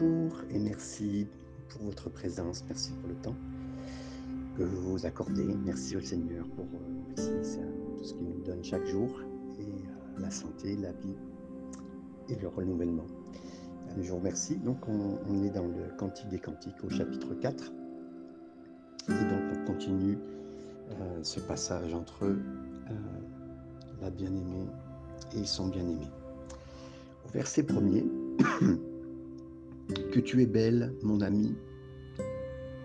bonjour et merci pour votre présence, merci pour le temps que vous vous accordez. Merci au Seigneur pour euh, tout ce qu'il nous donne chaque jour et euh, la santé, la vie et le renouvellement. Je vous remercie. Donc on, est dans le Cantique des Cantiques au chapitre 4 et donc on continue euh, ce passage entre la bien-aimée et son bien-aimé. Au verset premier, que tu es belle, mon ami,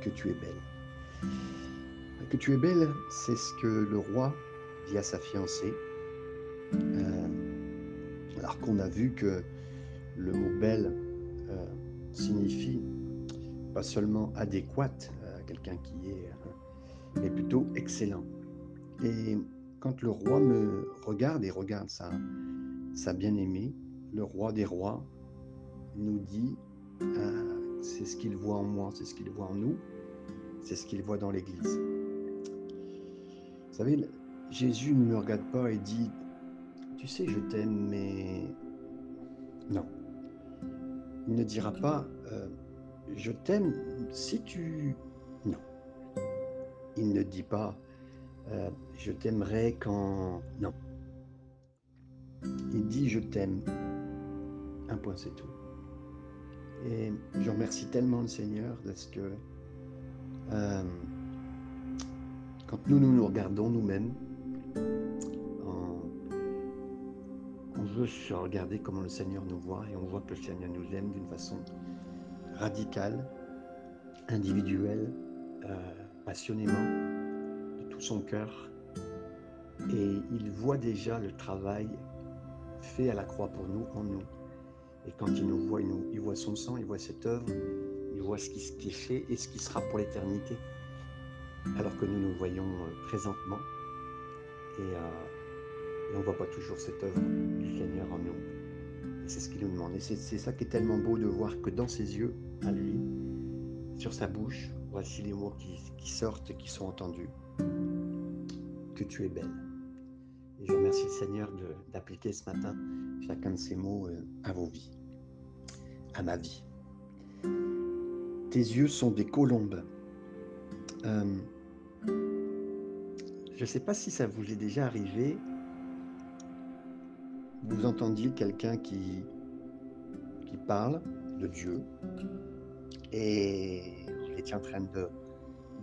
que tu es belle. Que tu es belle, c'est ce que le roi dit à sa fiancée. Euh, alors qu'on a vu que le mot belle euh, signifie pas seulement adéquate, euh, quelqu'un qui est, mais plutôt excellent. Et quand le roi me regarde et regarde sa bien-aimée, le roi des rois nous dit, euh, c'est ce qu'il voit en moi, c'est ce qu'il voit en nous, c'est ce qu'il voit dans l'Église. Vous savez, Jésus ne me regarde pas et dit, tu sais, je t'aime, mais non. Il ne dira pas, euh, je t'aime si tu... Non. Il ne dit pas, euh, je t'aimerai quand... Non. Il dit, je t'aime. Un point, c'est tout. Et je remercie tellement le Seigneur parce que euh, quand nous, nous nous regardons nous-mêmes, on, veut se regarder comment le Seigneur nous voit et on voit que le Seigneur nous aime d'une façon radicale, individuelle, euh, passionnément, de tout son cœur. Et il voit déjà le travail fait à la croix pour nous, en nous. Et quand il nous voit, il, voit son sang, il voit cette œuvre, il voit ce qui, est fait et ce qui sera pour l'éternité. Alors que nous nous voyons euh, présentement et, euh, on ne voit pas toujours cette œuvre du Seigneur en nous. Et c'est ce qu'il nous demande. Et c'est ça qui est tellement beau de voir que dans ses yeux, à lui, sur sa bouche, voici les mots qui, qui sortent et qui sont entendus. Que tu es belle. Et je remercie le Seigneur d'appliquer ce matin chacun de ces mots euh, à vos vies, à ma vie. Tes yeux sont des colombes. Euh, je ne sais pas si ça vous est déjà arrivé. Vous entendiez quelqu'un qui, parle de Dieu et vous étiez en train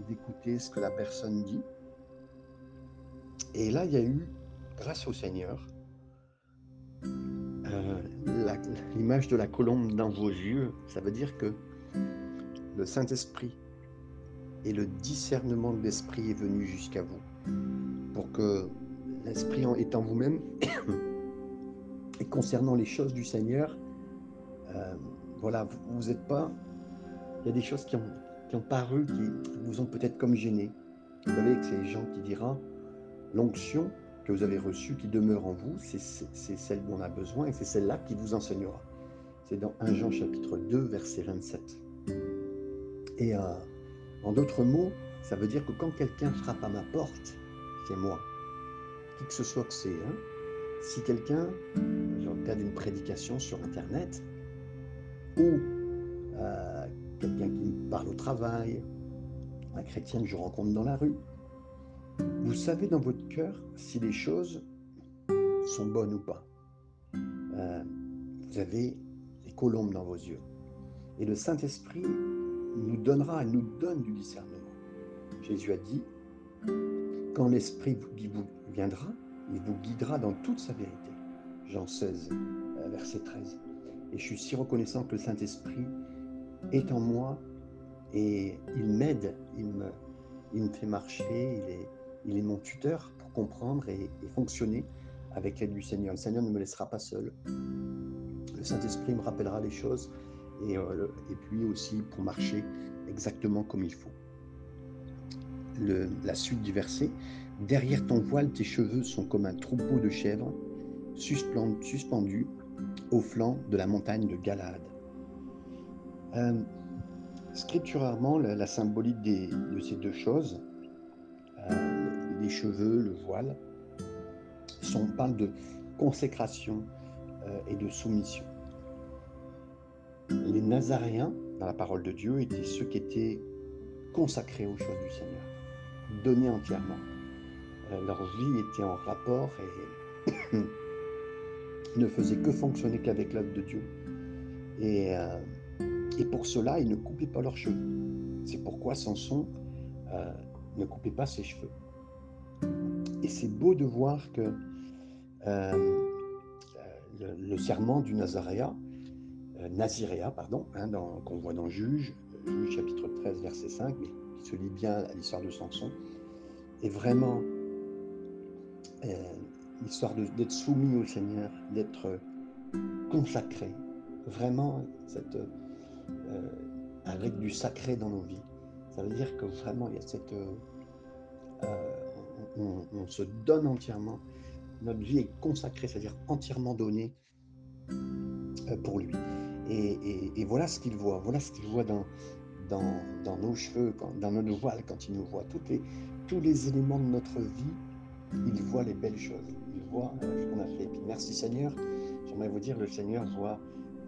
d'écouter ce que la personne dit. Et là, il y a eu grâce au Seigneur, l'image de la colombe dans vos yeux, ça veut dire que le Saint-Esprit et le discernement de l'Esprit est venu jusqu'à vous, pour que l'Esprit est en vous-même et concernant les choses du Seigneur, euh, voilà, vous n'êtes pas. Il y a des choses qui ont, qui ont paru, qui vous ont peut-être comme gêné. Vous savez que c'est gens qui diront l'onction que vous avez reçue qui demeure en vous, c'est celle dont on a besoin et c'est celle-là qui vous enseignera. C'est dans 1 Jean chapitre 2, verset 27. Et euh, en d'autres mots, ça veut dire que quand quelqu'un frappe à ma porte, c'est moi. Qui que ce soit que c'est. Hein, si quelqu'un, le cas d'une prédication sur Internet, ou euh, quelqu'un qui me parle au travail, un chrétien que je rencontre dans la rue, vous savez dans votre cœur si les choses sont bonnes ou pas. Euh, vous avez les colombes dans vos yeux. Et le Saint-Esprit nous donnera, nous donne du discernement. Jésus a dit, quand l'Esprit vous viendra, il vous guidera dans toute sa vérité. Jean 16, euh, verset 13. Et je suis si reconnaissant que le Saint-Esprit est en moi et il m'aide, il me, il me fait marcher, il est, il est mon tuteur pour comprendre et, fonctionner avec l'aide du Seigneur. Le Seigneur ne me laissera pas seul. Le Saint-Esprit me rappellera les choses et, euh, puis aussi pour marcher exactement comme il faut. La suite du verset. Derrière ton voile, tes cheveux sont comme un troupeau de chèvres suspendus au flanc de la montagne de Galade. Euh, scripturairement, la, symbolique de ces deux choses, cheveux, le voile. On parle de consécration euh, et de soumission. les Nazaréens, dans la parole de Dieu, étaient ceux qui étaient consacrés aux choses du Seigneur, donnés entièrement. Euh, leur vie était en rapport et ne faisait que fonctionner qu'avec l'œuvre de Dieu. Et, euh, et, pour cela, ils ne coupaient pas leurs cheveux. C'est pourquoi Samson ne coupait pas ses cheveux. Et c'est beau de voir que le, serment du Nazaréa, Naziréa, pardon, hein, qu'on voit dans Juge, Juge chapitre 13, verset 5, mais qui se lit bien à l'histoire de Samson, est vraiment euh, l'histoire d'être soumis au Seigneur, d'être consacré, vraiment cette, euh, avec du sacré dans nos vies. Ça veut dire que vraiment il y a cette, euh, on, se donne entièrement, notre vie est consacrée, c'est-à-dire entièrement donnée pour lui. Et, voilà ce qu'il voit, voilà ce qu'il voit dans, dans, nos cheveux, dans notre voile, quand il nous voit, les, tous les éléments de notre vie il voit les belles choses, il voit euh, ce qu'on a fait. merci Seigneur, j'aimerais vous dire, le Seigneur voit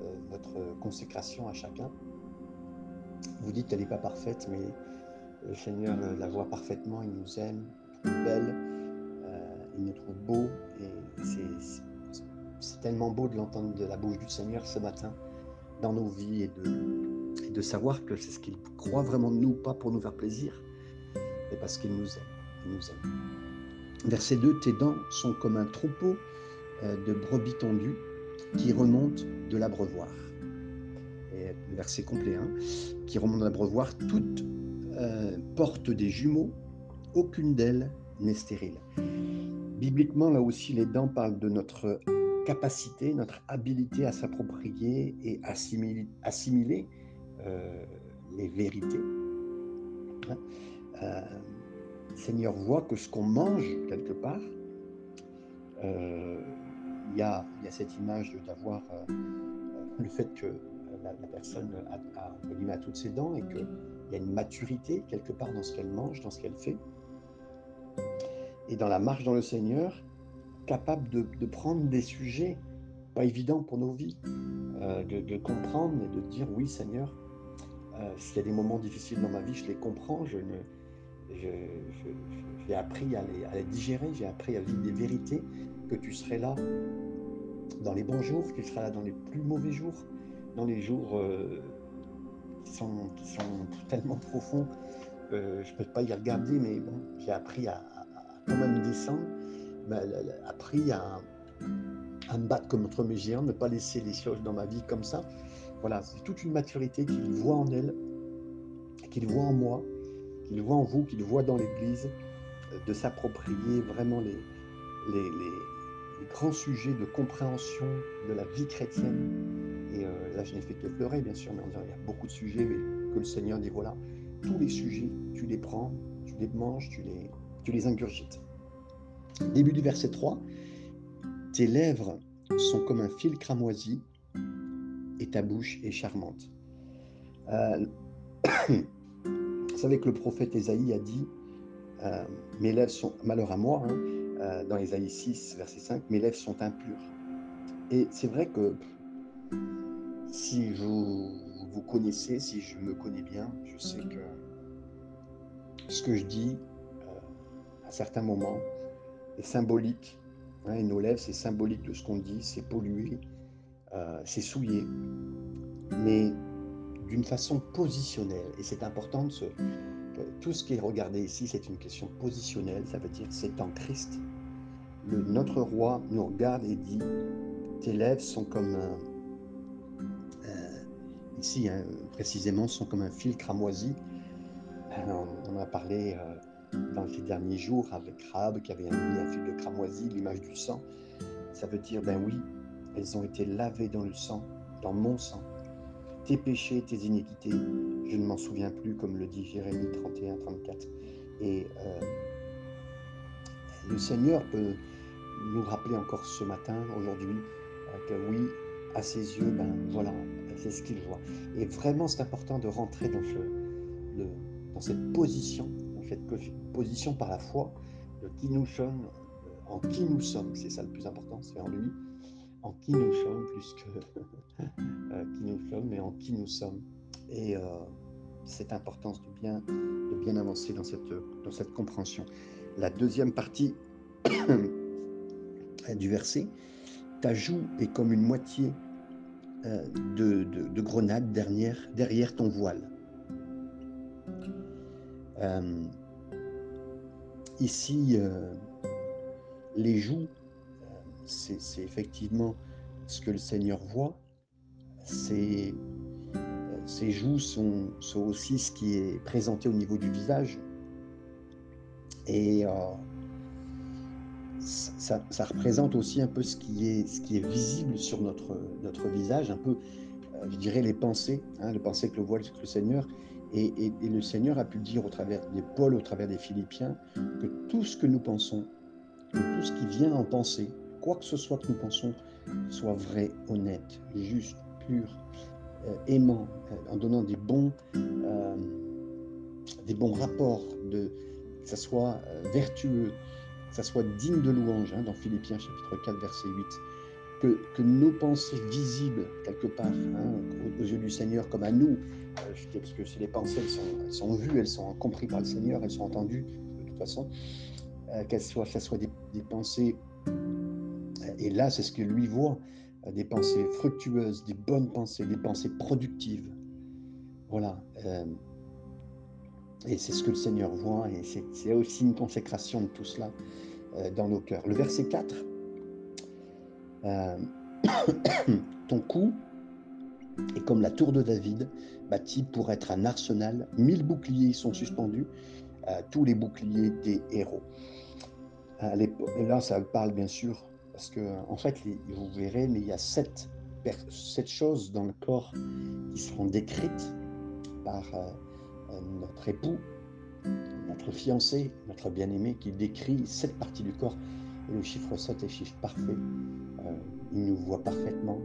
euh, notre consécration à chacun. Vous dites qu'elle n'est pas parfaite, mais le Seigneur la voit parfaitement, il nous aime, euh, il nous trouve beau, et c'est tellement beau de l'entendre de la bouche du Seigneur ce matin dans nos vies et de, de savoir que c'est ce qu'il croit vraiment de nous, pas pour nous faire plaisir, mais parce qu'il nous aime. Il nous aime. Verset 2, tes dents sont comme un troupeau euh, de brebis tendues qui remontent de l'abreuvoir. Verset complet, hein, qui remonte de l'abreuvoir, toutes euh, portent des jumeaux, aucune d'elles n'est stérile. Bibliquement, là aussi, les dents parlent de notre capacité, notre habilité à s'approprier et assimiler, assimiler euh, les vérités. Hein? Seigneur voit que ce qu'on mange quelque part, euh, il y, a, cette image d'avoir euh, le fait que la, personne a, a, toutes ses dents et qu'il y a une maturité quelque part dans ce qu'elle mange, dans ce qu'elle fait. Et dans la marche dans le Seigneur, capable de, prendre des sujets pas évidents pour nos vies, euh, de, comprendre et de dire oui Seigneur, s'il y a des moments difficiles dans ma vie, je les comprends, j'ai appris à les, digérer, j'ai appris à vivre des vérités, que tu serais là dans les bons jours, que tu seras là dans les plus mauvais jours, dans les jours euh, qui, sont, tellement profonds, euh, je ne peux pas y regarder, mais bon, j'ai appris à, quand même descendre, appris à, à, me battre contre mes géants, ne pas laisser les choses dans ma vie comme ça. Voilà, c'est toute une maturité qu'il voit en elle, qu'il voit en moi, qu'il voit en vous, qu'il voit dans l'Église, euh, de s'approprier vraiment les, grands sujets de compréhension de la vie chrétienne. Et euh, là, je n'ai fait que pleurer, bien sûr, mais on il y a beaucoup de sujets mais que le Seigneur dit, voilà, tous les sujets, tu les prends, tu les manges, tu les, ingurgites. Début du verset 3, tes lèvres sont comme un fil cramoisi et ta bouche est charmante. Euh, Vous savez que le prophète Ésaïe a dit euh, Mes lèvres sont, malheur à moi, hein, euh, dans Ésaïe 6, verset 5, mes lèvres sont impures. Et c'est vrai que si vous vous connaissez, si je me connais bien, je sais que ce que je dis euh, à certains moments est symbolique. Hein, et nos lèvres, c'est symbolique de ce qu'on dit, c'est pollué, c'est souillé. Mais d'une façon positionnelle. Et c'est important de se... Tout ce qui est regardé ici, c'est une question positionnelle, ça veut dire c'est en Christ. Le, notre roi nous regarde et dit, tes lèvres sont comme un, euh, ici hein, précisément, sont comme un fil cramoisi. Euh, on, a parlé euh, dans ces derniers jours avec Rab qui avait mis un fil de cramoisi, l'image du sang. Ça veut dire, ben oui, elles ont été lavées dans le sang, dans mon sang tes péchés, tes iniquités, je ne m'en souviens plus, comme le dit Jérémie 31, 34. Et euh, le Seigneur peut nous rappeler encore ce matin, aujourd'hui, que oui, à ses yeux, ben voilà, c'est ce qu'il voit. Et vraiment, c'est important de rentrer dans, ce, dans cette position, dans cette position par la foi de qui nous sommes, euh, en qui nous sommes, c'est ça le plus important, c'est en lui. en qui nous sommes, plus que qui nous sommes, mais en qui nous sommes. Et cette importance de bien, de bien avancer dans cette, dans cette compréhension. La deuxième partie du verset, ta joue est comme une moitié euh, de, de, grenade derrière, derrière ton voile. Euh, ici, euh, les joues, c'est effectivement ce que le Seigneur voit. Ces, ces joues sont, sont, aussi ce qui est présenté au niveau du visage. Et ça, représente aussi un peu ce qui est, visible sur notre, visage, un peu, euh, je dirais, les pensées, hein, les pensées que le voit le Seigneur. Et, le Seigneur a pu dire au travers des Paul, au travers des Philippiens, que tout ce que nous pensons, que tout ce qui vient en pensée, quoi que ce soit que nous pensons, soit vrai, honnête, juste, pur, euh, aimant, euh, en donnant des bons, des bons rapports, que ça soit vertueux, que ça soit digne de louange, hein, dans Philippiens chapitre 4, verset 8, que, que nos pensées visibles quelque part hein, aux, yeux du Seigneur comme à nous, euh, parce que si les pensées elles sont, sont, vues, elles sont comprises par le Seigneur, elles sont entendues de toute façon, euh, qu'elles soient, que soient des, des pensées, euh, et là c'est ce que lui voit, des pensées fructueuses, des bonnes pensées, des pensées productives. Voilà. Et c'est ce que le Seigneur voit, et c'est aussi une consécration de tout cela euh, dans nos cœurs. Le verset 4, euh, ton cou est comme la tour de David, bâtie pour être un arsenal. Mille boucliers sont suspendus, euh, tous les boucliers des héros. et là, ça parle bien sûr, parce que en fait, vous verrez, mais il y a sept, sept choses dans le corps qui seront décrites par notre époux, notre fiancé, notre bien-aimé, qui décrit cette partie du corps. Et le chiffre 7 est chiffre parfait. Euh, il nous voit parfaitement,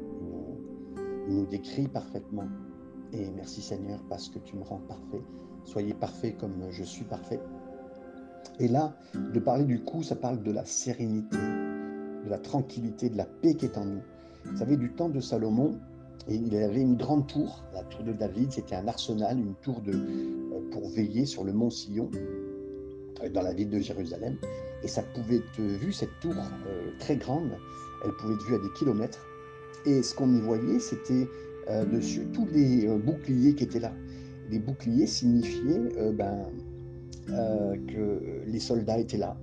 il nous, décrit parfaitement. Et merci Seigneur parce que tu me rends parfait. Soyez parfait comme je suis parfait. Et là, de parler du coup, ça parle de la sérénité, de la tranquillité, de la paix qui est en nous. Vous savez, du temps de Salomon, et il avait une grande tour, la tour de David, c'était un arsenal, une tour euh, pour veiller sur le mont Sillon, euh, dans la ville de Jérusalem. Et ça pouvait être vu, cette tour euh, très grande, elle pouvait être vue à des kilomètres. Et ce qu'on y voyait, c'était dessus tous les boucliers qui étaient là. Les boucliers signifiaient ben, que les soldats étaient là.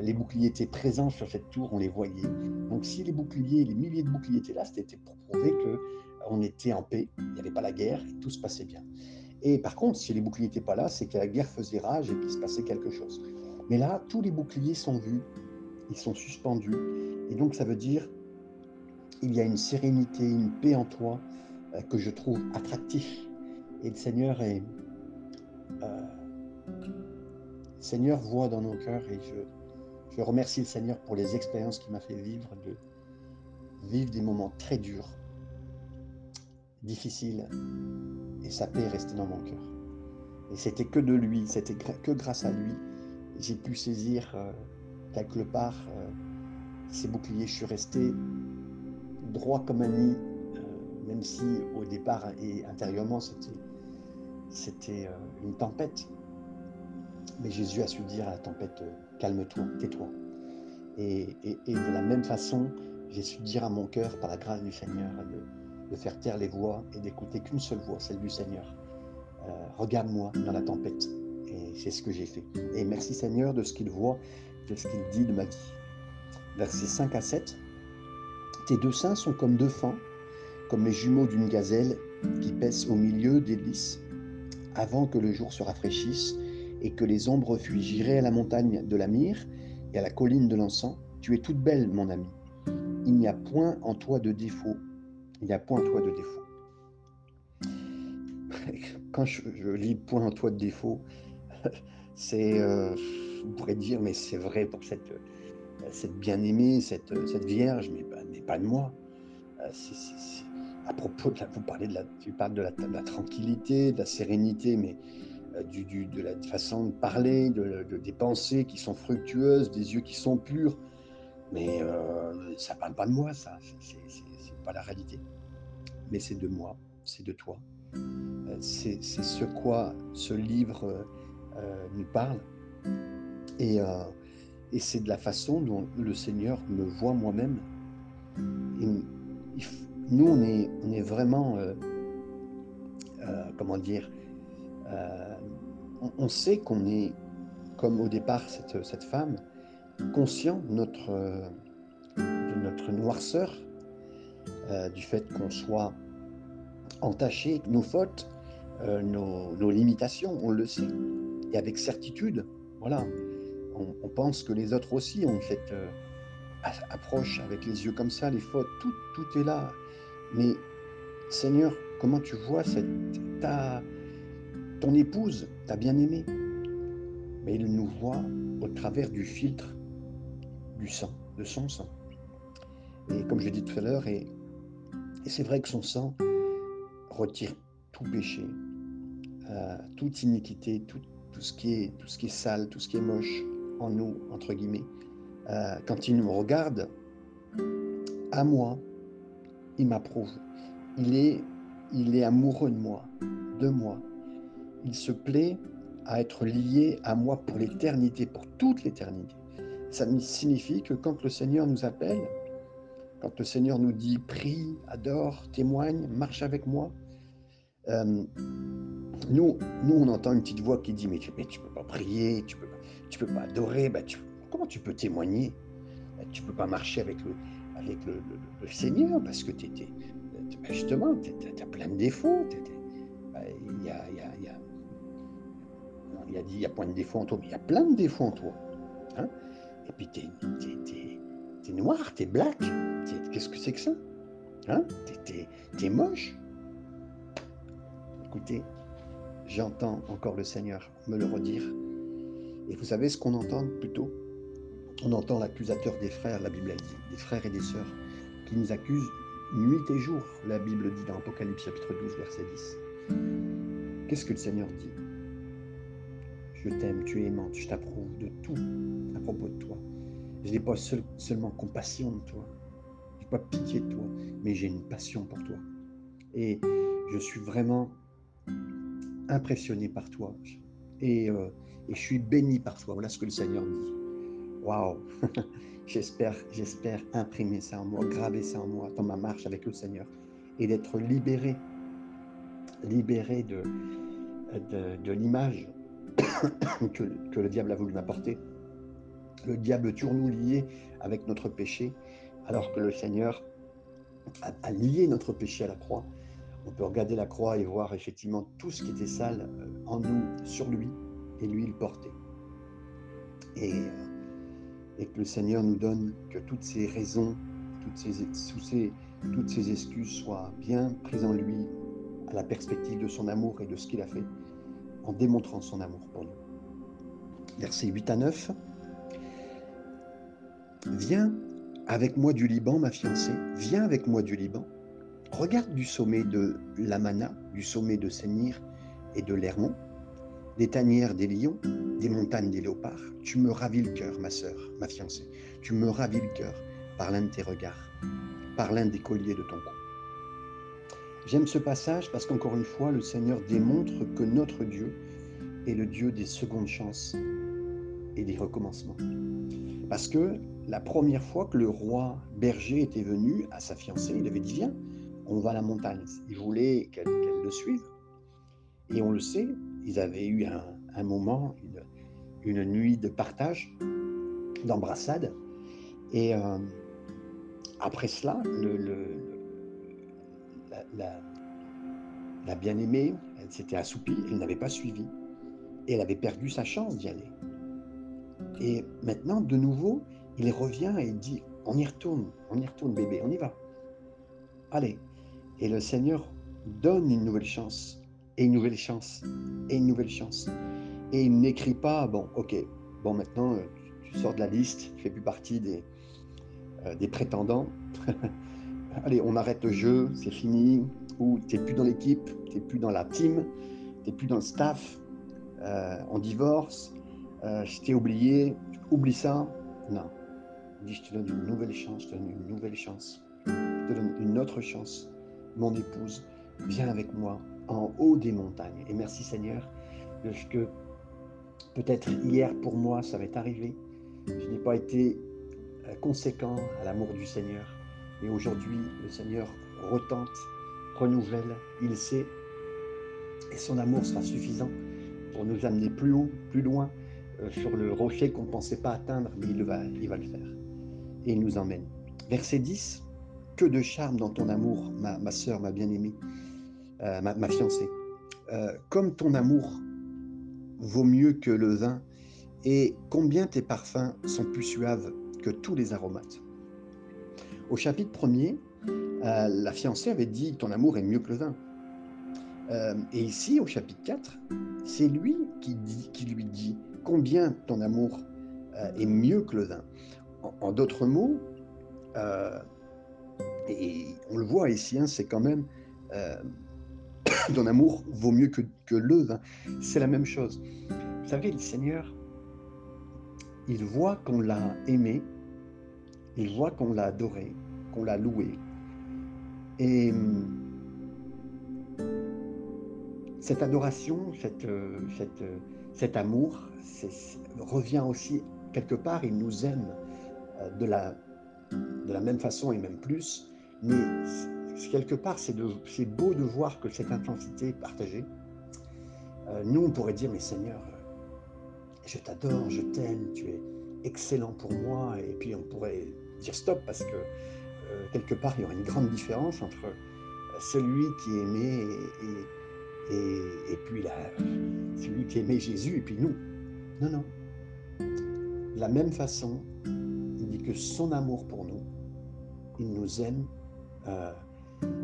Les boucliers étaient présents sur cette tour, on les voyait. Donc si les boucliers, les milliers de boucliers étaient là, c'était pour prouver que on était en paix, il n'y avait pas la guerre et tout se passait bien. Et par contre, si les boucliers n'étaient pas là, c'est que la guerre faisait rage et qu'il se passait quelque chose. Mais là, tous les boucliers sont vus, ils sont suspendus. Et donc, ça veut dire, il y a une sérénité, une paix en toi euh, que je trouve attractif. Et le Seigneur est... Euh, Seigneur voit dans nos cœurs et je, je remercie le Seigneur pour les expériences qu'il m'a fait vivre, de vivre des moments très durs, difficile et sa paix est restée dans mon cœur. Et c'était que de lui, c'était que grâce à lui, j'ai pu saisir euh, quelque part euh, ces boucliers. Je suis resté droit comme un nid, euh, même si au départ et intérieurement c'était, c'était une tempête. Mais Jésus a su dire à la tempête, calme-toi, tais-toi. Et, de la même façon, j'ai su dire à mon cœur, par la grâce du Seigneur, de faire taire les voix et d'écouter qu'une seule voix, celle du Seigneur. Euh, regarde-moi dans la tempête. Et c'est ce que j'ai fait. Et merci Seigneur de ce qu'il voit, de ce qu'il dit de ma vie. Versets 5 à 7. Tes deux seins sont comme deux fans, comme les jumeaux d'une gazelle qui pèsent au milieu des lys. Avant que le jour se rafraîchisse et que les ombres fuient, j'irai à la montagne de la myrrhe et à la colline de l'encens. Tu es toute belle, mon ami. Il n'y a point en toi de défaut il n'y a point en toi de défaut. Quand je, lis point en toi de défaut, c'est, euh, vous pourrez dire, mais c'est vrai pour cette, cette bien-aimée, cette, cette vierge, mais, mais, pas de moi. Euh, à propos de la, vous parlez de la, tu parles de la, tranquillité, de la sérénité, mais euh, du, de la façon de parler, de, des pensées qui sont fructueuses, des yeux qui sont purs. Mais euh, ça parle pas de moi, ça. C'est pas la réalité. Mais c'est de moi, c'est de toi. Euh, c'est ce quoi ce livre euh, nous parle. Et, et c'est de la façon dont le Seigneur me voit moi-même. Nous, on est, on est vraiment, comment dire, on, sait qu'on est, comme au départ cette, cette femme, conscient notre, de notre noirceur, euh, du fait qu'on soit entaché, nos fautes, euh, nos, limitations, on le sait. Et avec certitude, voilà, on, pense que les autres aussi ont fait euh, approche avec les yeux comme ça, les fautes, tout, tout est là. Mais Seigneur, comment tu vois cette, ta, ton épouse, ta bien-aimée? Mais il nous voit au travers du filtre du sang, de son sang. Et comme je dit tout à l'heure, et, c'est vrai que son sang retire tout péché, euh, toute iniquité, tout, tout, ce qui est, tout ce qui est sale, tout ce qui est moche en nous, entre guillemets. Euh, quand il nous regarde, à moi, il m'approuve. Il est, il est amoureux de moi, de moi. Il se plaît à être lié à moi pour l'éternité, pour toute l'éternité. Ça signifie que quand le Seigneur nous appelle, quand le Seigneur nous dit prie, adore, témoigne, marche avec moi, euh, nous, nous, on entend une petite voix qui dit mais tu, ne peux pas prier, tu peux tu peux pas adorer, bah, comment tu peux témoigner? Bah, Tu peux pas marcher avec le, avec le, Seigneur parce que tu es, bah, justement, tu as plein de défauts. Il y a, y a, il a dit il y a point de défauts en toi, mais il y a plein de défauts en toi. Hein et puis, t'es es, noir, t'es black. Qu'est-ce que c'est que ça? Hein? T'es moche? Écoutez, j'entends encore le Seigneur me le redire. Et vous savez ce qu'on entend plutôt? On entend l'accusateur des frères, la Bible dit, des frères et des sœurs, qui nous accusent nuit et jour, la Bible dit dans Apocalypse chapitre 12, verset 10. Qu'est-ce que le Seigneur dit? Je t'aime, tu es aimante, je t'approuve de tout propos de toi. Je n'ai pas seulement compassion de toi, je n'ai pas pitié de toi, mais j'ai une passion pour toi. Et je suis vraiment impressionné par toi. Et, euh, et je suis béni par toi. Voilà ce que le Seigneur dit. Waouh J'espère, j'espère imprimer ça en moi, graver ça en moi dans ma marche avec le Seigneur et d'être libéré, libéré de, de, de l'image que, que le diable a voulu m'apporter le diable nous lier avec notre péché, alors que le Seigneur a, lié notre péché à la croix. On peut regarder la croix et voir effectivement tout ce qui était sale euh, en nous, sur lui, et lui il portait. Et, euh, que le Seigneur nous donne que toutes ces raisons, toutes ces, toutes ces excuses soient bien prises en lui à la perspective de son amour et de ce qu'il a fait, en démontrant son amour pour nous. Versets 8 à 9. Viens avec moi du Liban, ma fiancée, viens avec moi du Liban. Regarde du sommet de l'Amana, du sommet de Sénir et de l'Hermon, des tanières des lions, des montagnes des léopards. Tu me ravis le cœur, ma sœur, ma fiancée. Tu me ravis le cœur par l'un de tes regards, par l'un des colliers de ton cou. J'aime ce passage parce qu'encore une fois, le Seigneur démontre que notre Dieu est le Dieu des secondes chances et des recommencements. Parce que la première fois que le roi berger était venu à sa fiancée, il avait dit Viens, on va à la montagne. Il voulait qu'elle le suive. Et on le sait, ils avaient eu un, moment, une, nuit de partage, d'embrassade. Et euh, après cela, la, la bien-aimée, elle s'était assoupie, elle n'avait pas suivi. Et elle avait perdu sa chance d'y aller. Et maintenant, de nouveau, il revient et il dit, on y retourne, on y retourne bébé, on y va. Allez. Et le Seigneur donne une nouvelle chance, et une nouvelle chance, et une nouvelle chance. Et il n'écrit pas, bon, ok, bon, maintenant, euh, tu sors de la liste, tu fais plus partie des, euh, prétendants. Allez, on arrête le jeu, c'est fini. Ou tu n'es plus dans l'équipe, tu n'es plus dans la team, tu n'es plus dans le staff, euh, on divorce, je t'ai oublié, oublie ça. Non. Dis, je te donne une nouvelle chance, je te donne une nouvelle chance, je te donne une autre chance. Mon épouse, viens avec moi en haut des montagnes. Et merci Seigneur, parce que peut-être hier pour moi, ça m'est arrivé. Je n'ai pas été euh, conséquent à l'amour du Seigneur. Mais aujourd'hui, le Seigneur retente, renouvelle, il sait, et son amour sera suffisant pour nous amener plus haut, plus loin, euh, sur le rocher qu'on ne pensait pas atteindre, mais il va, il va le faire. Et il nous emmène. Verset 10, que de charme dans ton amour, ma, soeur, ma bien-aimée, euh, ma, fiancée. Euh, comme ton amour vaut mieux que le vin, et combien tes parfums sont plus suaves que tous les aromates. Au chapitre 1er, la fiancée avait dit Ton amour est mieux que le vin. et ici, au chapitre 4, c'est lui qui, dit, qui lui dit combien ton amour euh, est mieux que le vin. En, d'autres mots, euh, et on le voit ici, hein, c'est quand même euh, ton amour vaut mieux que, que le vin. C'est la même chose. Vous savez, le Seigneur, il voit qu'on l'a aimé, il voit qu'on l'a adoré, qu'on l'a loué. Et cette adoration, cette, cette, cet amour revient aussi quelque part, il nous aime euh, de la, de la même façon et même plus, mais quelque part, c'est beau de voir que cette intensité est partagée. Euh, nous, on pourrait dire, mais Seigneur, je t'adore, je t'aime, tu es excellent pour moi, et puis on pourrait dire stop parce que euh, quelque part, il y aurait une grande différence entre celui qui aimé et, et, puis là, celui qui aimait Jésus et puis nous. Non, non. De la même façon, dit que son amour pour nous, il nous aime, euh,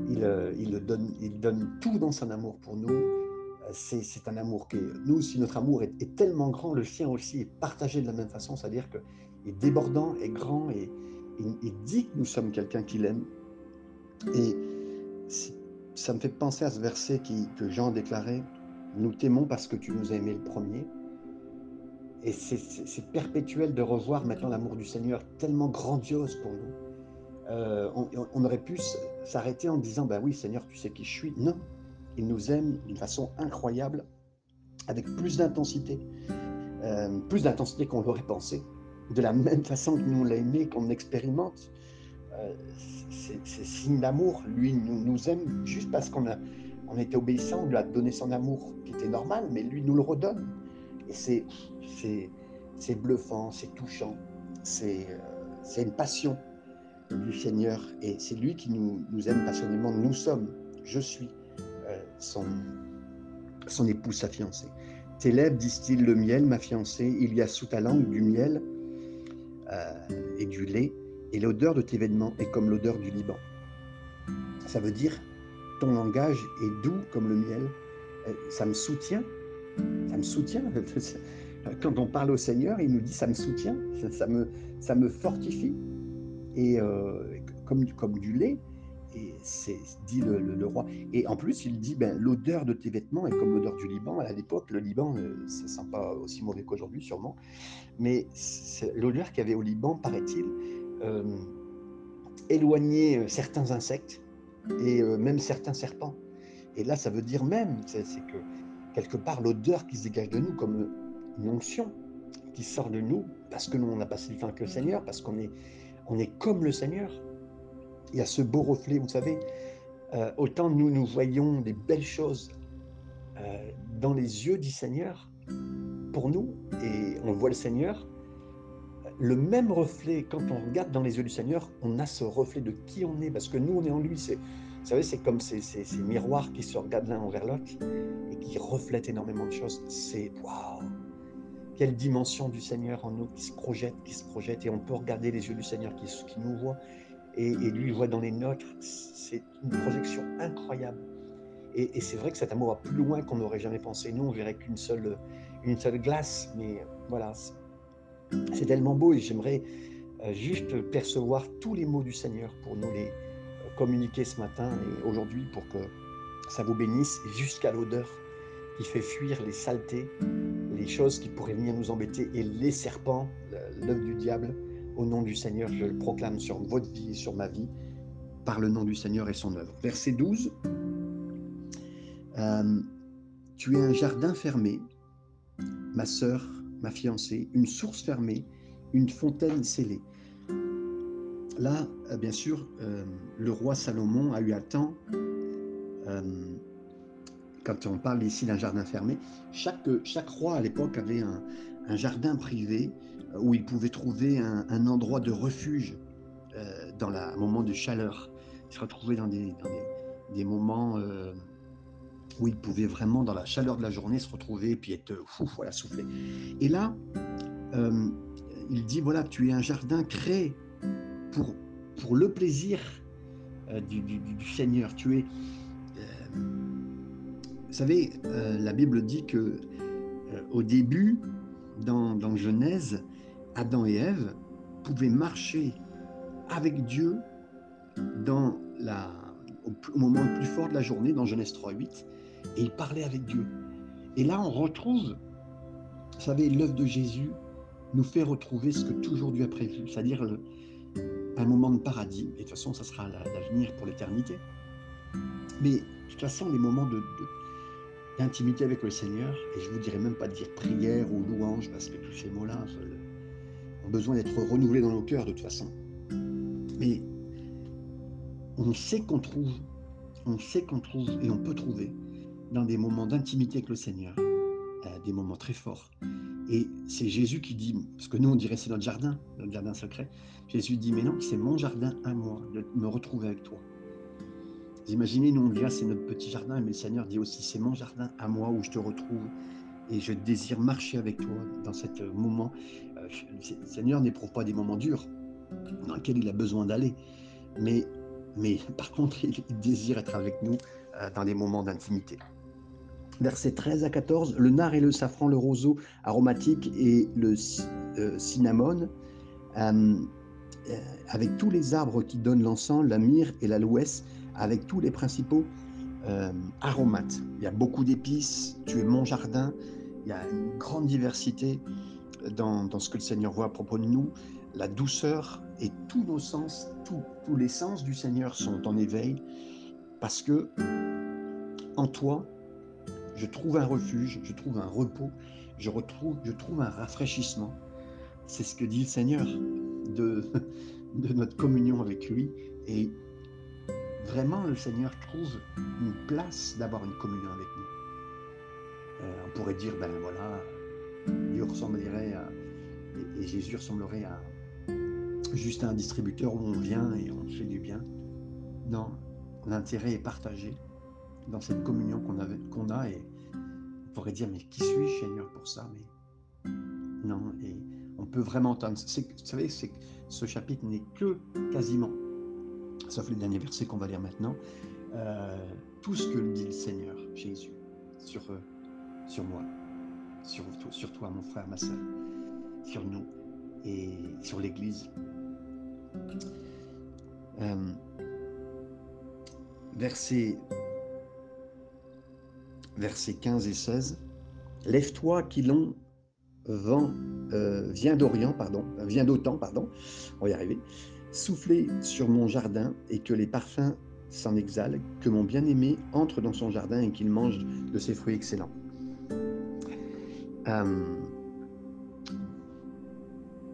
il, euh, il, donne, tout dans son amour pour nous. Euh, c'est un amour que nous, si notre amour est, tellement grand, le sien aussi est partagé de la même façon, c'est-à-dire qu'il est débordant, est grand, et il, dit que nous sommes quelqu'un qu'il aime. Et ça me fait penser à ce verset qui, que Jean déclarait, nous t'aimons parce que tu nous as aimé le premier. Et c'est perpétuel de revoir maintenant l'amour du Seigneur tellement grandiose pour nous. Euh, on, aurait pu s'arrêter en disant, ben oui Seigneur, tu sais qui je suis. Non, il nous aime d'une façon incroyable, avec plus d'intensité, euh, plus d'intensité qu'on l'aurait pensé, de la même façon que nous l'a aimé, qu'on expérimente. Euh, c'est signe d'amour. Lui nous, aime juste parce qu'on a, était obéissant, on lui a donné son amour qui était normal, mais lui nous le redonne. Et c'est c'est bluffant, c'est touchant, c'est euh, une passion du Seigneur et c'est lui qui nous, aime passionnément. Nous sommes, je suis euh, son, son épouse, sa fiancée. Tes lèvres distillent le miel, ma fiancée, il y a sous ta langue du miel euh, et du lait, et l'odeur de tes vêtements est comme l'odeur du Liban. Ça veut dire, ton langage est doux comme le miel, ça me soutient, ça me soutient. Quand on parle au Seigneur, il nous dit ça me soutient, ça, me, ça me fortifie. Et euh, comme, comme du lait, et c'est dit le, roi. Et en plus, il dit ben, l'odeur de tes vêtements est comme l'odeur du Liban. À l'époque, le Liban, euh, ça ne sent pas aussi mauvais qu'aujourd'hui, sûrement. Mais l'odeur qu'il y avait au Liban, paraît-il, euh, éloignait certains insectes et même certains serpents. Et là, ça veut dire même, c'est que quelque part, l'odeur qui se dégage de nous, comme une onction qui sort de nous parce que nous, on n'a pas si faim que le Seigneur, parce qu'on est, on est comme le Seigneur. Il y a ce beau reflet, vous savez, euh, autant nous, nous voyons des belles choses euh, dans les yeux du Seigneur pour nous, et on voit le Seigneur, le même reflet, quand on regarde dans les yeux du Seigneur, on a ce reflet de qui on est, parce que nous, on est en lui. C'est, savez, c'est comme ces, miroirs qui se regardent l'un envers l'autre et qui reflètent énormément de choses. C'est waouh! quelle dimension du Seigneur en nous qui se projette, qui se projette, et on peut regarder les yeux du Seigneur qui, nous voit, et, lui, voit dans les nôtres. C'est une projection incroyable. Et, c'est vrai que cet amour va plus loin qu'on n'aurait jamais pensé. Nous, on verrait qu'une seule, seule glace, mais voilà, c'est tellement beau, et j'aimerais euh, juste percevoir tous les mots du Seigneur pour nous les communiquer ce matin et aujourd'hui pour que ça vous bénisse jusqu'à l'odeur qui fait fuir les saletés, les choses qui pourraient venir nous embêter et les serpents, l'œuvre du diable au nom du Seigneur, je le proclame sur votre vie et sur ma vie, par le nom du Seigneur et son œuvre. Verset 12. Euh, tu es un jardin fermé, ma sœur, ma fiancée, une source fermée, une fontaine scellée. Là, euh, bien sûr, euh, le roi Salomon a eu à temps, quand on parle ici d'un jardin fermé, chaque, chaque roi à l'époque avait un, jardin privé où il pouvait trouver un, endroit de refuge dans un moment de chaleur se retrouver dans des, des, moments euh, où il pouvait vraiment, dans la chaleur de la journée, se retrouver et puis être fou, voilà, souffler. Et là, euh, il dit voilà, tu es un jardin créé pour, pour le plaisir euh, du, Seigneur. Tu es. vous savez, la Bible dit que au début, dans, dans Genèse, Adam et Ève pouvaient marcher avec Dieu dans la, au, moment le plus fort de la journée, dans Genèse 3.8, et il parlait avec Dieu. Et là, on retrouve, vous savez, l'œuvre de Jésus nous fait retrouver ce que toujours Dieu a prévu, c'est-à-dire un moment de paradis. Et de toute façon, ça sera l'avenir pour l'éternité. Mais de toute façon, les moments d'intimité avec le Seigneur, et je vous dirais même pas de dire prière ou louange, parce que tous ces mots-là ont besoin d'être renouvelés dans nos cœurs de toute façon. Mais on sait qu'on trouve, on sait qu'on trouve et on peut trouver dans des moments d'intimité avec le Seigneur, euh, des moments très forts. Et c'est Jésus qui dit, parce que nous on dirait c'est notre jardin, notre jardin secret. Jésus dit, mais non, c'est mon jardin à moi, de me retrouver avec toi. Vous imaginez, nous on dit, ah, c'est notre petit jardin, mais le Seigneur dit aussi, c'est mon jardin à moi où je te retrouve et je désire marcher avec toi dans ce moment. Euh, le Seigneur n'éprouve pas des moments durs dans lesquels il a besoin d'aller, mais mais par contre, il désire être avec nous euh, dans les moments d'intimité. Versets 13 à 14, le nard et le safran, le roseau aromatique et le euh, cinnamone, euh, avec tous les arbres qui donnent l'encens, la myrrhe et l'aloès, avec tous les principaux aromates. Il y a beaucoup d'épices, tu es mon jardin, il y a une grande diversité dans, dans ce que le Seigneur voit à propos de nous, la douceur et tous nos sens, tous les sens du Seigneur sont en éveil parce que en toi, je trouve un refuge, je trouve un repos, je retrouve, je trouve un rafraîchissement. C'est ce que dit le Seigneur de, notre communion avec lui. Et vraiment, le Seigneur trouve une place d'avoir une communion avec nous. Euh, on pourrait dire, ben voilà, Dieu ressemblerait à, et Jésus ressemblerait à, juste un distributeur où on vient et on fait du bien. Non, l'intérêt est partagé dans cette communion qu'on a et on pourrait dire mais qui suis-je Seigneur pour ça? Mais non, et on peut vraiment entendre. Vous savez, ce chapitre n'est que quasiment, sauf les derniers versets qu'on va lire maintenant, euh, tout ce que dit le Seigneur Jésus sur, eux, sur moi, sur, sur toi, mon frère, ma soeur, sur nous et sur l'Église. Euh, verset, versets 15 et 16. Lève-toi qui l'on vent, euh, vient d'Orient, pardon, vient d'Autant, pardon, on va y arriver. Soufflez sur mon jardin et que les parfums s'en exhalent, que mon bien-aimé entre dans son jardin et qu'il mange de ses fruits excellents. Euh,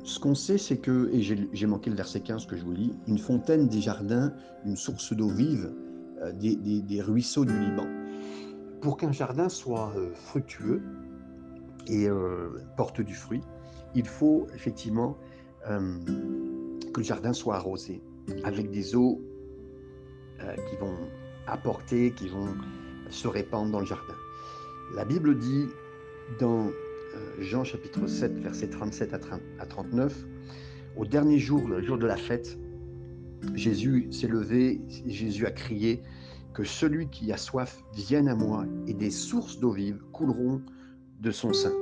ce qu'on sait, c'est que, et j'ai manqué le verset 15 que je vous lis, une fontaine des jardins, une source d'eau vive, euh, des, ruisseaux du Liban. Pour qu'un jardin soit euh, fructueux et euh, porte du fruit, il faut effectivement que le jardin soit arrosé avec des eaux qui vont apporter, qui vont se répandre dans le jardin. La Bible dit dans euh, Jean chapitre 7, versets 37 à 39, au dernier jour, le jour de la fête, Jésus s'est levé, Jésus a crié que celui qui a soif vienne à moi et des sources d'eau vive couleront de son sein.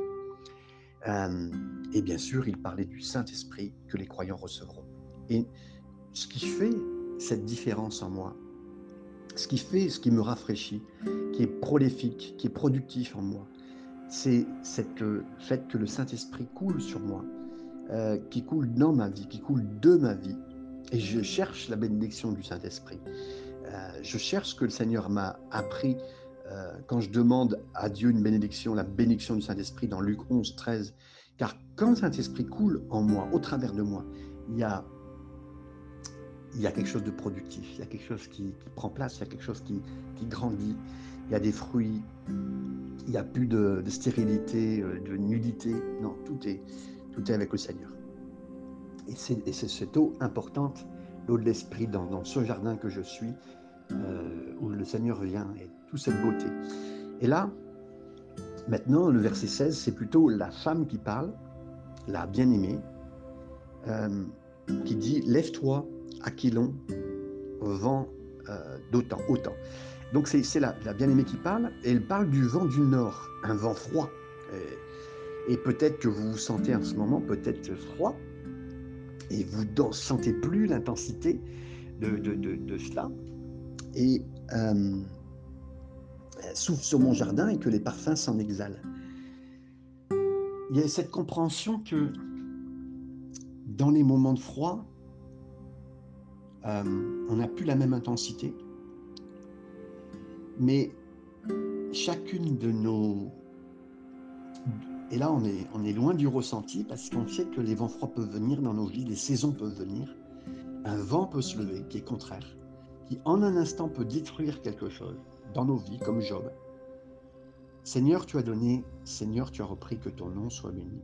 Euh, et bien sûr, il parlait du Saint-Esprit que les croyants recevront. Et ce qui fait cette différence en moi, ce qui fait, ce qui me rafraîchit, qui est prolifique, qui est productif en moi, c'est cette fait que le Saint-Esprit coule sur moi euh, qui coule dans ma vie, qui coule de ma vie. Et je cherche la bénédiction du Saint-Esprit. Euh, je cherche ce que le Seigneur m'a appris euh, quand je demande à Dieu une bénédiction, la bénédiction du Saint-Esprit dans Luc 11, 13. Car quand le Saint-Esprit coule en moi, au travers de moi, il y a, quelque chose de productif, il y a quelque chose qui, prend place, il y a quelque chose qui, grandit, il y a des fruits, il n'y a plus de, stérilité, euh, de nudité. Non, tout est, tout est avec le Seigneur. Et c'est cette eau importante, l'eau de l'Esprit dans, ce jardin que je suis, euh, où le Seigneur vient et toute cette beauté. Et là, maintenant, le verset 16, c'est plutôt la femme qui parle, la bien-aimée, euh, qui dit Lève-toi, Aquilon, vent euh, d'autant, autant. Donc c'est la, bien-aimée qui parle, et elle parle du vent du nord, un vent froid. Et, peut-être que vous vous sentez en ce moment peut-être froid, et vous ne sentez plus l'intensité de, cela. Et euh, souffle sur mon jardin et que les parfums s'en exhalent. Il y a cette compréhension que dans les moments de froid, euh, on n'a plus la même intensité, mais chacune de nos... Et là, on est, on est loin du ressenti parce qu'on sait que les vents froids peuvent venir dans nos vies, les saisons peuvent venir. Un vent peut se lever qui est contraire, en un instant peut détruire quelque chose dans nos vies, comme Job. Seigneur, tu as donné, Seigneur, tu as repris, que ton nom soit béni.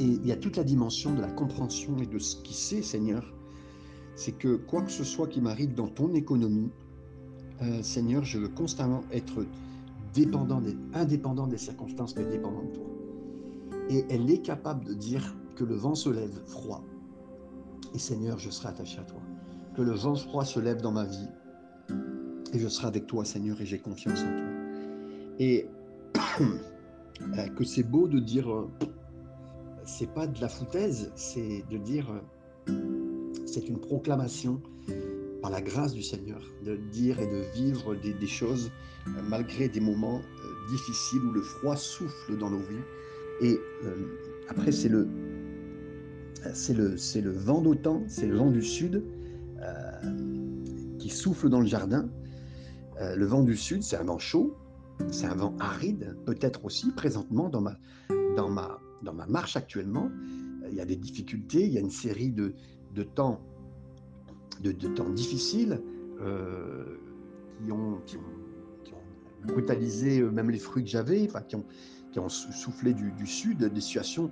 Et il y a toute la dimension de la compréhension et de ce qui c'est, Seigneur. C'est que quoi que ce soit qui m'arrive dans ton économie, euh, Seigneur, je veux constamment être dépendant des, indépendant des circonstances, mais dépendant de toi. Et elle est capable de dire que le vent se lève froid. Et Seigneur, je serai attaché à toi. Que le vent froid se lève dans ma vie. Et je serai avec toi, Seigneur, et j'ai confiance en toi. Et euh, que c'est beau de dire, euh, c'est pas de la foutaise, c'est de dire, euh, c'est une proclamation par la grâce du Seigneur, de dire et de vivre des, choses malgré des moments difficiles où le froid souffle dans nos vies. Et après, c'est le, c'est le, c'est le vent d'autant, c'est le vent du sud qui souffle dans le jardin. le vent du sud, c'est un vent chaud, c'est un vent aride, peut-être aussi présentement dans ma, dans, ma, dans ma marche actuellement. Il y a des difficultés, il y a une série de, de temps, de, de, temps difficiles euh, qui, ont, brutalisé euh, même les fruits que j'avais, qui, ont, qui ont soufflé du, sud, des situations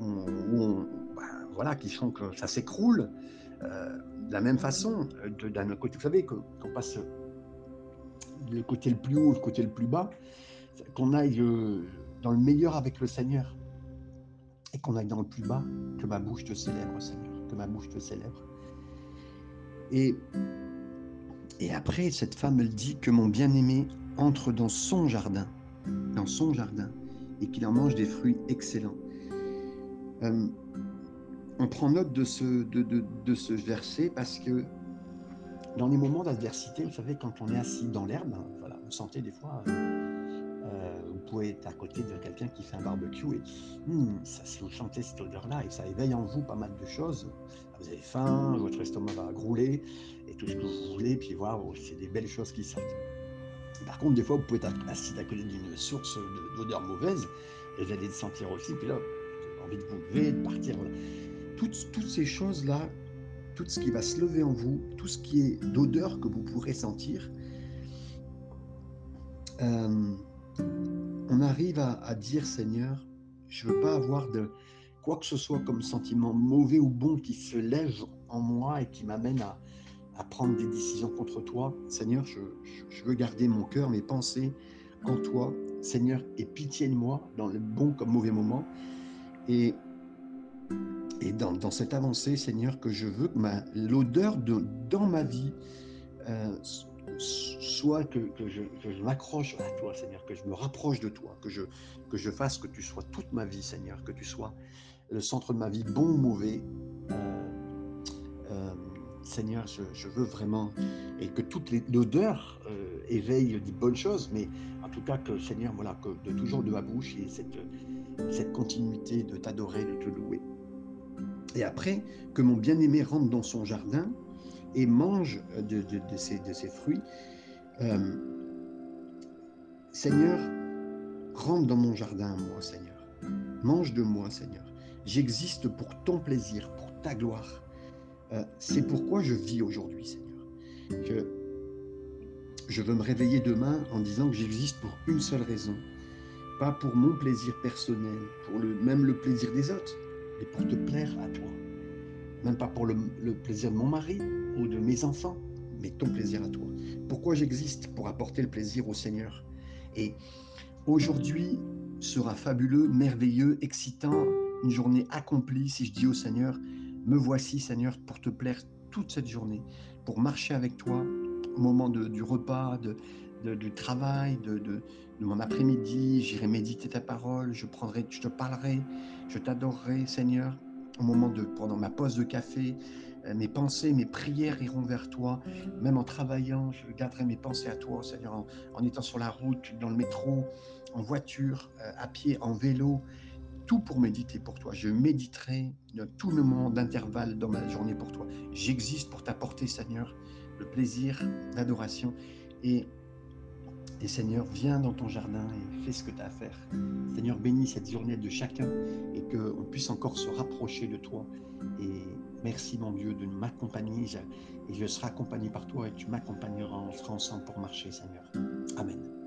ben, voilà, qui font que ça s'écroule. Euh, de la même façon, d'un côté, vous savez, qu'on passe le côté le plus haut, le côté le plus bas, qu'on aille euh, dans le meilleur avec le Seigneur et qu'on aille dans le plus bas, que ma bouche te célèbre, Seigneur, que ma bouche te célèbre. Et, et après, cette femme, elle dit que mon bien-aimé entre dans son jardin, dans son jardin, et qu'il en mange des fruits excellents. Euh, on prend note de ce, de, de, de ce verset parce que dans les moments d'adversité, vous savez, quand on est assis dans l'herbe, voilà, vous sentez des fois, euh, euh, vous pouvez être à côté de quelqu'un qui fait un barbecue et hmm, ça, si vous sentez cette odeur-là et ça éveille en vous pas mal de choses, vous avez faim, votre estomac va grouler et tout ce que vous voulez, puis voir, c'est des belles choses qui sortent. Par contre, des fois, vous pouvez être assis à côté d'une source d'odeur mauvaise et vous allez le sentir aussi, puis là, vous avez envie de vous lever, de partir. Toutes, ces choses-là, tout ce qui va se lever en vous, tout ce qui est d'odeur que vous pourrez sentir, euh, on arrive à, dire Seigneur, je ne veux pas avoir de quoi que ce soit comme sentiment mauvais ou bon qui se lève en moi et qui m'amène à, prendre des décisions contre toi. Seigneur, je, je veux garder mon cœur, mes pensées en toi. Seigneur, aie pitié de moi dans le bon comme mauvais moment. Et et dans, cette avancée, Seigneur, que je veux que l'odeur dans ma vie euh, soit que, je, m'accroche à toi, Seigneur, que je me rapproche de toi, que je, que je fasse que tu sois toute ma vie, Seigneur, que tu sois le centre de ma vie, bon ou mauvais. Euh, euh, Seigneur, je, veux vraiment, et que toute l'odeur éveille des bonnes choses, mais en tout cas que, Seigneur, voilà, que de toujours de ma bouche, et cette, cette continuité de t'adorer, de te louer. Et après, que mon bien-aimé rentre dans son jardin et mange ses, de ses, fruits. Euh, Seigneur, rentre dans mon jardin, moi, Seigneur. Mange de moi, Seigneur. J'existe pour ton plaisir, pour ta gloire. Euh, c'est pourquoi je vis aujourd'hui, Seigneur. Que je veux me réveiller demain en disant que j'existe pour une seule raison, pas pour mon plaisir personnel, pour le, même le plaisir des autres, mais pour te plaire à toi. Même pas pour le, plaisir de mon mari ou de mes enfants, mais ton plaisir à toi. Pourquoi j'existe Pour apporter le plaisir au Seigneur? Et aujourd'hui sera fabuleux, merveilleux, excitant, une journée accomplie si je dis au Seigneur, me voici Seigneur pour te plaire toute cette journée, pour marcher avec toi au moment du repas, de, du travail, de, de, mon après-midi, j'irai méditer ta parole, je, prendrai, je te parlerai, je t'adorerai, Seigneur. Au moment de, pendant ma pause de café, euh, mes pensées, mes prières iront vers toi. Même en travaillant, je garderai mes pensées à toi, Seigneur, en, étant sur la route, dans le métro, en voiture, euh, à pied, en vélo, tout pour méditer pour toi. Je méditerai tout le moment d'intervalle dans ma journée pour toi. J'existe pour t'apporter, Seigneur, le plaisir, l'adoration. Et et Seigneur, viens dans ton jardin et fais ce que tu as à faire. Seigneur, bénis cette journée de chacun et qu'on puisse encore se rapprocher de toi. Et merci, mon Dieu, de m'accompagner. Et je serai accompagné par toi et tu m'accompagneras. Sera ensemble pour marcher, Seigneur. Amen.